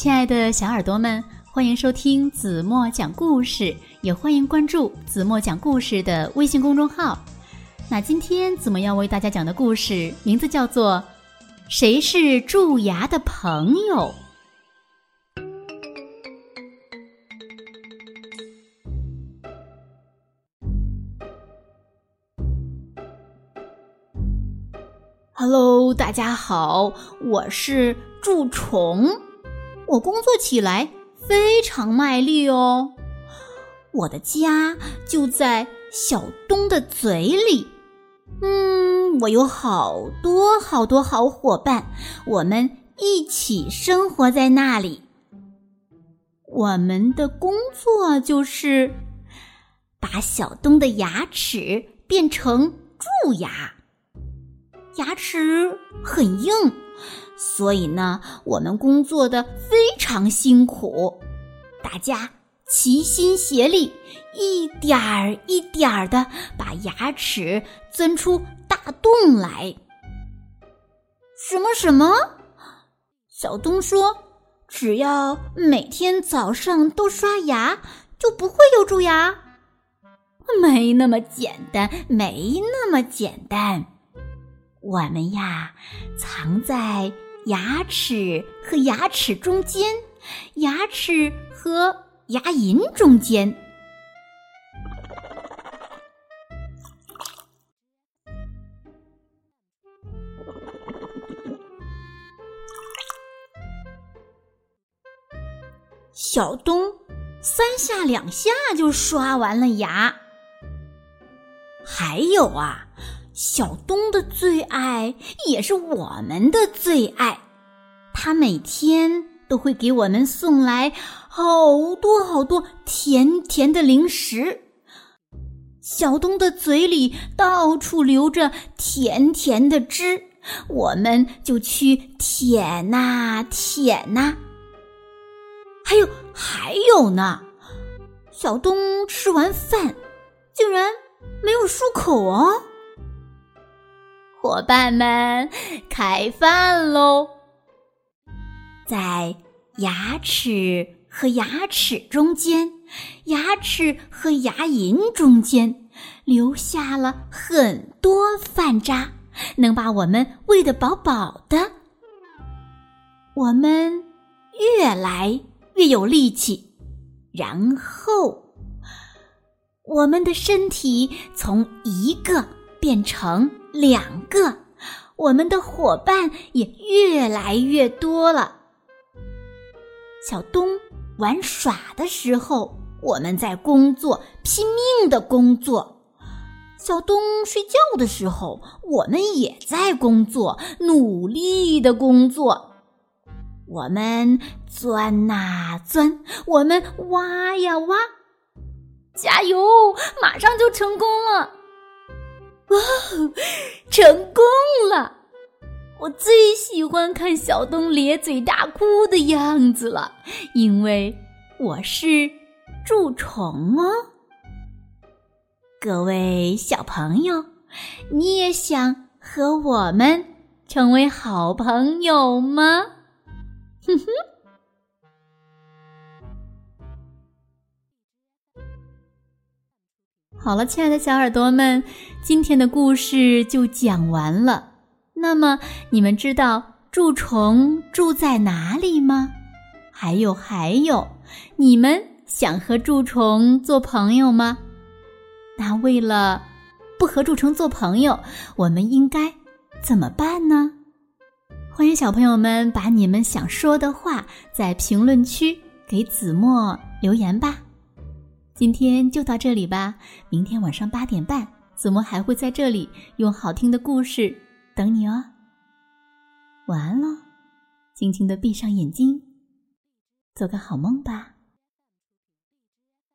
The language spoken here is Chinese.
亲爱的小耳朵们，欢迎收听子墨讲故事，也欢迎关注子墨讲故事的微信公众号。那今天子墨要为大家讲的故事名字叫做《谁是蛀牙的朋友》。Hello，大家好，我是蛀虫。我工作起来非常卖力哦。我的家就在小东的嘴里。嗯，我有好多好多好伙伴，我们一起生活在那里。我们的工作就是把小东的牙齿变成蛀牙。牙齿很硬，所以呢，我们工作的非常辛苦。大家齐心协力，一点儿一点儿的把牙齿钻出大洞来。什么什么？小东说：“只要每天早上都刷牙，就不会有蛀牙。”没那么简单，没那么简单。我们呀，藏在牙齿和牙齿中间，牙齿和牙龈中间。小东三下两下就刷完了牙。还有啊。小东的最爱也是我们的最爱，他每天都会给我们送来好多好多甜甜的零食。小东的嘴里到处流着甜甜的汁，我们就去舔呐舔呐。还有还有呢，小东吃完饭竟然没有漱口哦。伙伴们，开饭喽！在牙齿和牙齿中间，牙齿和牙龈中间，留下了很多饭渣，能把我们喂得饱饱的。我们越来越有力气，然后我们的身体从一个变成。两个，我们的伙伴也越来越多了。小东玩耍的时候，我们在工作，拼命的工作；小东睡觉的时候，我们也在工作，努力的工作。我们钻呐钻，我们挖呀挖，加油，马上就成功了！哇，成功了！我最喜欢看小东咧嘴大哭的样子了，因为我是蛀虫哦。各位小朋友，你也想和我们成为好朋友吗？哼哼。好了，亲爱的小耳朵们，今天的故事就讲完了。那么，你们知道蛀虫住在哪里吗？还有还有，你们想和蛀虫做朋友吗？那为了不和蛀虫做朋友，我们应该怎么办呢？欢迎小朋友们把你们想说的话在评论区给子墨留言吧。今天就到这里吧，明天晚上八点半，子墨还会在这里用好听的故事等你哦。晚安喽，轻轻的闭上眼睛，做个好梦吧。